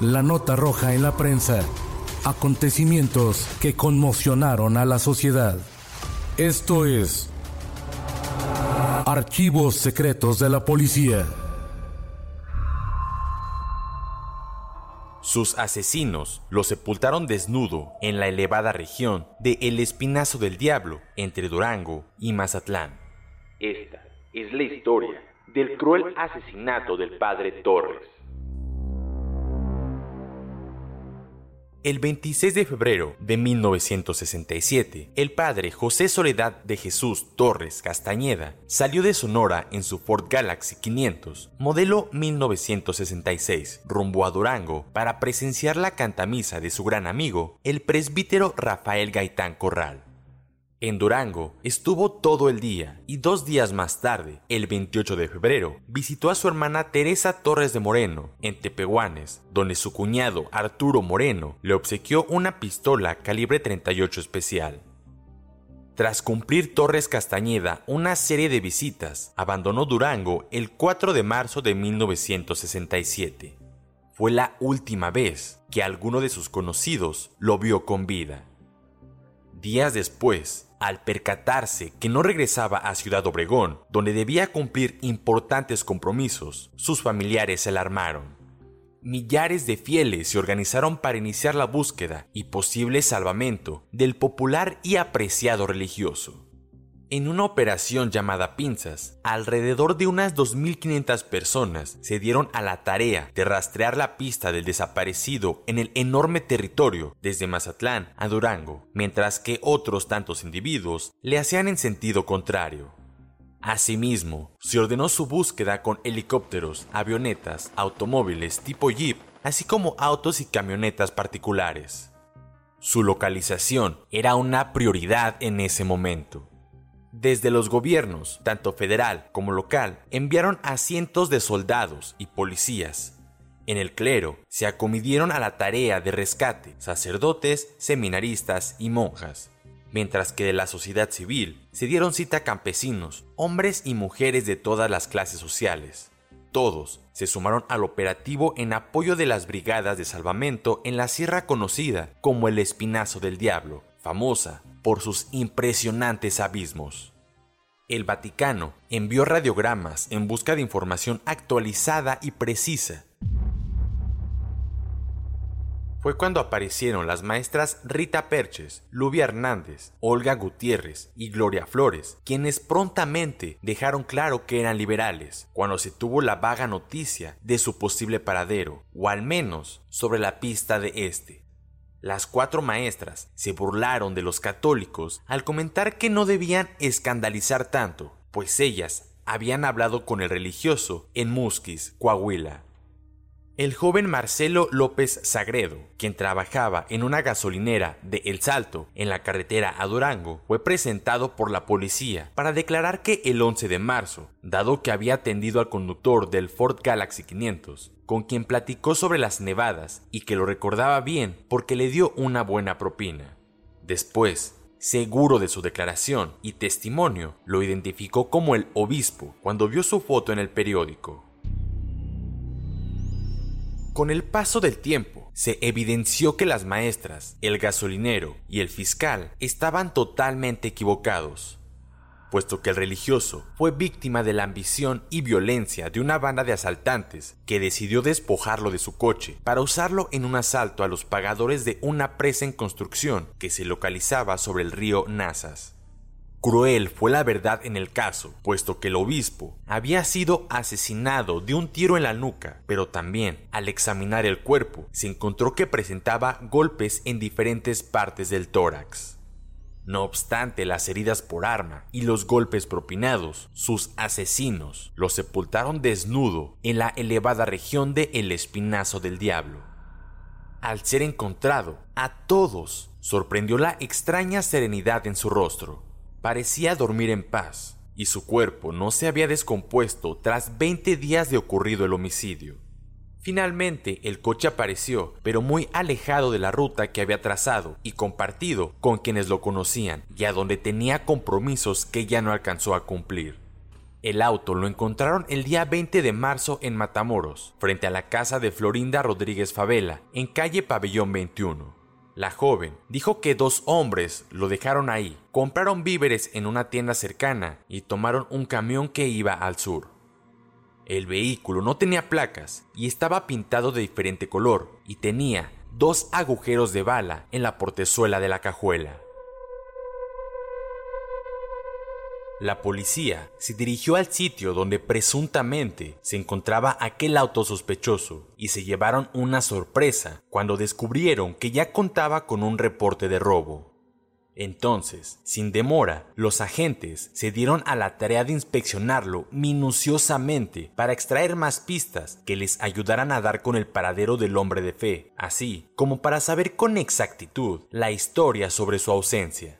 La nota roja en la prensa. Acontecimientos que conmocionaron a la sociedad. Esto es Archivos Secretos de la Policía. Sus asesinos lo sepultaron desnudo en la elevada región de El Espinazo del Diablo, entre Durango y Mazatlán. Esta es la historia del cruel asesinato del padre Torres. El 26 de febrero de 1967, el padre José Soledad de Jesús Torres Castañeda salió de Sonora en su Ford Galaxy 500, modelo 1966, rumbo a Durango para presenciar la cantamisa de su gran amigo, el presbítero Rafael Gaitán Corral. En Durango estuvo todo el día y dos días más tarde, el 28 de febrero, visitó a su hermana Teresa Torres de Moreno en Tepehuanes, donde su cuñado Arturo Moreno le obsequió una pistola calibre 38 especial. Tras cumplir Torres Castañeda una serie de visitas, abandonó Durango el 4 de marzo de 1967. Fue la última vez que alguno de sus conocidos lo vio con vida. Días después, al percatarse que no regresaba a Ciudad Obregón, donde debía cumplir importantes compromisos, sus familiares se alarmaron. Millares de fieles se organizaron para iniciar la búsqueda y posible salvamento del popular y apreciado religioso. En una operación llamada Pinzas, alrededor de unas 2.500 personas se dieron a la tarea de rastrear la pista del desaparecido en el enorme territorio desde Mazatlán a Durango, mientras que otros tantos individuos le hacían en sentido contrario. Asimismo, se ordenó su búsqueda con helicópteros, avionetas, automóviles tipo Jeep, así como autos y camionetas particulares. Su localización era una prioridad en ese momento. Desde los gobiernos, tanto federal como local, enviaron a cientos de soldados y policías. En el clero se acomidieron a la tarea de rescate sacerdotes, seminaristas y monjas, mientras que de la sociedad civil se dieron cita campesinos, hombres y mujeres de todas las clases sociales. Todos se sumaron al operativo en apoyo de las brigadas de salvamento en la sierra conocida como el Espinazo del Diablo, famosa por sus impresionantes abismos. El Vaticano envió radiogramas en busca de información actualizada y precisa. Fue cuando aparecieron las maestras Rita Perches, Lubia Hernández, Olga Gutiérrez y Gloria Flores, quienes prontamente dejaron claro que eran liberales, cuando se tuvo la vaga noticia de su posible paradero, o al menos sobre la pista de este. Las cuatro maestras se burlaron de los católicos al comentar que no debían escandalizar tanto, pues ellas habían hablado con el religioso en Musquis, Coahuila. El joven Marcelo López Sagredo, quien trabajaba en una gasolinera de El Salto en la carretera a Durango, fue presentado por la policía para declarar que el 11 de marzo, dado que había atendido al conductor del Ford Galaxy 500, con quien platicó sobre las nevadas y que lo recordaba bien porque le dio una buena propina. Después, seguro de su declaración y testimonio, lo identificó como el obispo cuando vio su foto en el periódico. Con el paso del tiempo, se evidenció que las maestras, el gasolinero y el fiscal estaban totalmente equivocados, puesto que el religioso fue víctima de la ambición y violencia de una banda de asaltantes que decidió despojarlo de su coche para usarlo en un asalto a los pagadores de una presa en construcción que se localizaba sobre el río Nazas. Cruel fue la verdad en el caso, puesto que el obispo había sido asesinado de un tiro en la nuca, pero también, al examinar el cuerpo, se encontró que presentaba golpes en diferentes partes del tórax. No obstante las heridas por arma y los golpes propinados, sus asesinos lo sepultaron desnudo en la elevada región de El Espinazo del Diablo. Al ser encontrado, a todos sorprendió la extraña serenidad en su rostro, parecía dormir en paz y su cuerpo no se había descompuesto tras 20 días de ocurrido el homicidio. Finalmente, el coche apareció, pero muy alejado de la ruta que había trazado y compartido con quienes lo conocían y a donde tenía compromisos que ya no alcanzó a cumplir. El auto lo encontraron el día 20 de marzo en Matamoros, frente a la casa de Florinda Rodríguez Favela, en calle Pabellón 21. La joven dijo que dos hombres lo dejaron ahí, compraron víveres en una tienda cercana y tomaron un camión que iba al sur. El vehículo no tenía placas y estaba pintado de diferente color y tenía dos agujeros de bala en la portezuela de la cajuela. La policía se dirigió al sitio donde presuntamente se encontraba aquel auto sospechoso y se llevaron una sorpresa cuando descubrieron que ya contaba con un reporte de robo. Entonces, sin demora, los agentes se dieron a la tarea de inspeccionarlo minuciosamente para extraer más pistas que les ayudaran a dar con el paradero del hombre de fe, así como para saber con exactitud la historia sobre su ausencia.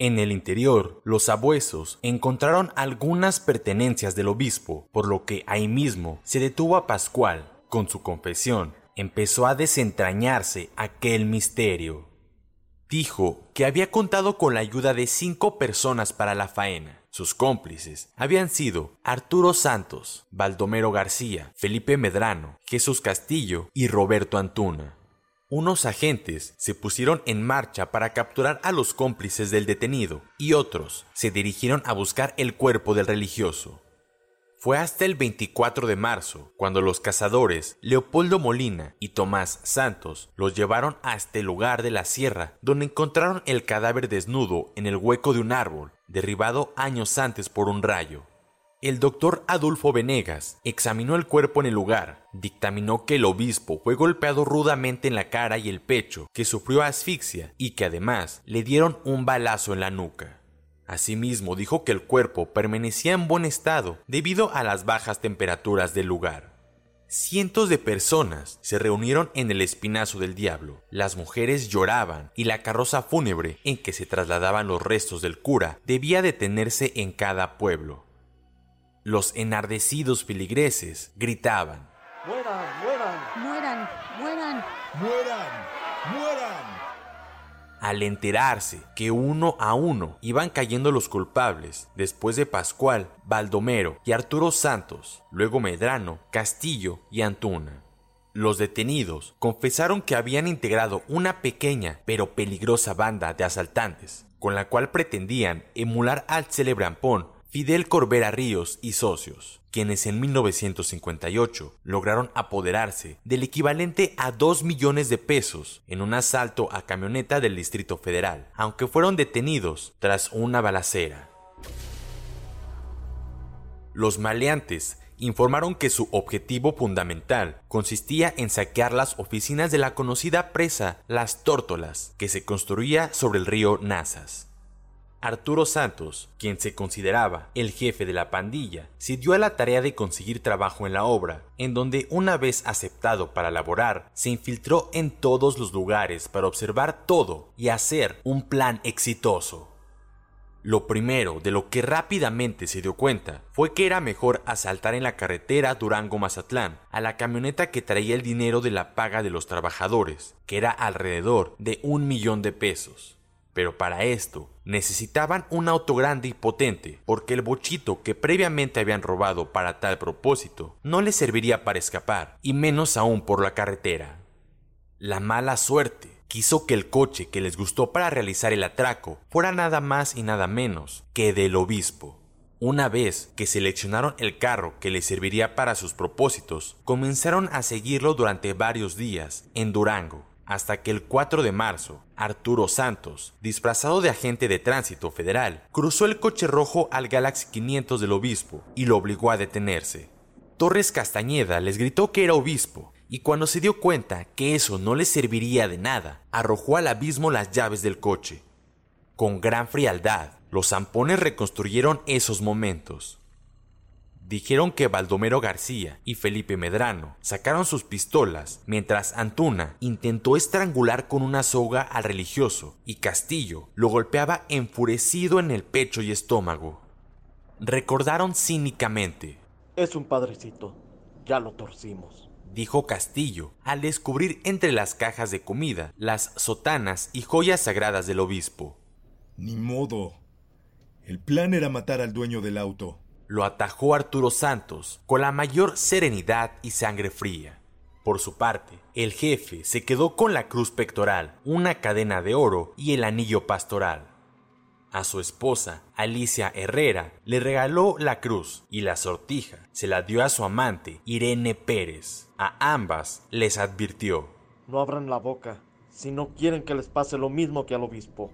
En el interior, los abuesos encontraron algunas pertenencias del obispo, por lo que ahí mismo se detuvo a Pascual. Con su confesión, empezó a desentrañarse aquel misterio. Dijo que había contado con la ayuda de cinco personas para la faena. Sus cómplices habían sido Arturo Santos, Baldomero García, Felipe Medrano, Jesús Castillo y Roberto Antuna unos agentes se pusieron en marcha para capturar a los cómplices del detenido y otros se dirigieron a buscar el cuerpo del religioso. Fue hasta el 24 de marzo cuando los cazadores Leopoldo Molina y Tomás Santos los llevaron a este lugar de la sierra donde encontraron el cadáver desnudo en el hueco de un árbol, derribado años antes por un rayo. El doctor Adolfo Venegas examinó el cuerpo en el lugar, dictaminó que el obispo fue golpeado rudamente en la cara y el pecho, que sufrió asfixia y que además le dieron un balazo en la nuca. Asimismo dijo que el cuerpo permanecía en buen estado debido a las bajas temperaturas del lugar. Cientos de personas se reunieron en el Espinazo del Diablo. Las mujeres lloraban y la carroza fúnebre en que se trasladaban los restos del cura debía detenerse en cada pueblo. Los enardecidos filigreses gritaban. ¡Mueran, mueran! ¡Mueran, mueran! ¡Mueran, mueran! Al enterarse que uno a uno iban cayendo los culpables, después de Pascual, Baldomero y Arturo Santos, luego Medrano, Castillo y Antuna. Los detenidos confesaron que habían integrado una pequeña pero peligrosa banda de asaltantes, con la cual pretendían emular al célebre Ampón Fidel Corbera Ríos y socios, quienes en 1958 lograron apoderarse del equivalente a 2 millones de pesos en un asalto a camioneta del Distrito Federal, aunque fueron detenidos tras una balacera. Los maleantes informaron que su objetivo fundamental consistía en saquear las oficinas de la conocida presa Las Tórtolas, que se construía sobre el río Nazas. Arturo Santos, quien se consideraba el jefe de la pandilla, se dio a la tarea de conseguir trabajo en la obra, en donde una vez aceptado para laborar, se infiltró en todos los lugares para observar todo y hacer un plan exitoso. Lo primero de lo que rápidamente se dio cuenta fue que era mejor asaltar en la carretera Durango-Mazatlán a la camioneta que traía el dinero de la paga de los trabajadores, que era alrededor de un millón de pesos. Pero para esto necesitaban un auto grande y potente, porque el bochito que previamente habían robado para tal propósito no les serviría para escapar, y menos aún por la carretera. La mala suerte quiso que el coche que les gustó para realizar el atraco fuera nada más y nada menos que del obispo. Una vez que seleccionaron el carro que les serviría para sus propósitos, comenzaron a seguirlo durante varios días en Durango, hasta que el 4 de marzo, Arturo Santos, disfrazado de agente de tránsito federal, cruzó el coche rojo al Galaxy 500 del obispo y lo obligó a detenerse. Torres Castañeda les gritó que era obispo y cuando se dio cuenta que eso no le serviría de nada, arrojó al abismo las llaves del coche. Con gran frialdad, los zampones reconstruyeron esos momentos. Dijeron que Baldomero García y Felipe Medrano sacaron sus pistolas mientras Antuna intentó estrangular con una soga al religioso y Castillo lo golpeaba enfurecido en el pecho y estómago. Recordaron cínicamente. Es un padrecito. Ya lo torcimos. Dijo Castillo al descubrir entre las cajas de comida las sotanas y joyas sagradas del obispo. Ni modo. El plan era matar al dueño del auto. Lo atajó Arturo Santos con la mayor serenidad y sangre fría. Por su parte, el jefe se quedó con la cruz pectoral, una cadena de oro y el anillo pastoral. A su esposa, Alicia Herrera, le regaló la cruz y la sortija se la dio a su amante, Irene Pérez. A ambas les advirtió. No abran la boca si no quieren que les pase lo mismo que al obispo.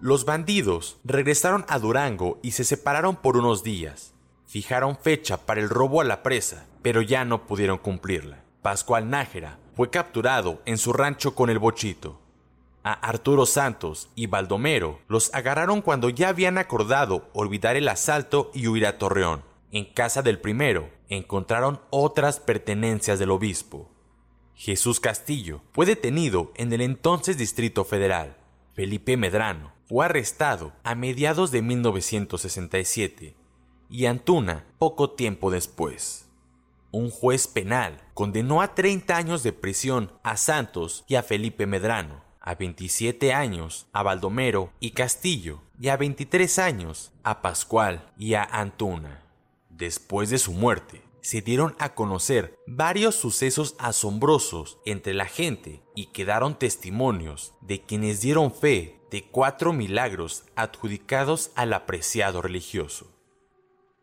Los bandidos regresaron a Durango y se separaron por unos días. Fijaron fecha para el robo a la presa, pero ya no pudieron cumplirla. Pascual Nájera fue capturado en su rancho con el bochito. A Arturo Santos y Baldomero los agarraron cuando ya habían acordado olvidar el asalto y huir a Torreón. En casa del primero encontraron otras pertenencias del obispo. Jesús Castillo fue detenido en el entonces Distrito Federal. Felipe Medrano fue arrestado a mediados de 1967 y Antuna poco tiempo después. Un juez penal condenó a 30 años de prisión a Santos y a Felipe Medrano, a 27 años a Baldomero y Castillo y a 23 años a Pascual y a Antuna. Después de su muerte, se dieron a conocer varios sucesos asombrosos entre la gente y quedaron testimonios de quienes dieron fe de cuatro milagros adjudicados al apreciado religioso.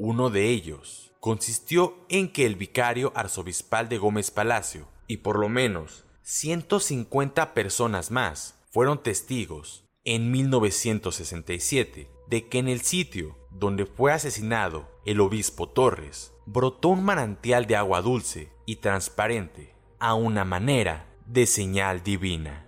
Uno de ellos consistió en que el vicario arzobispal de Gómez Palacio y por lo menos 150 personas más fueron testigos en 1967 de que en el sitio donde fue asesinado el obispo Torres brotó un manantial de agua dulce y transparente a una manera de señal divina.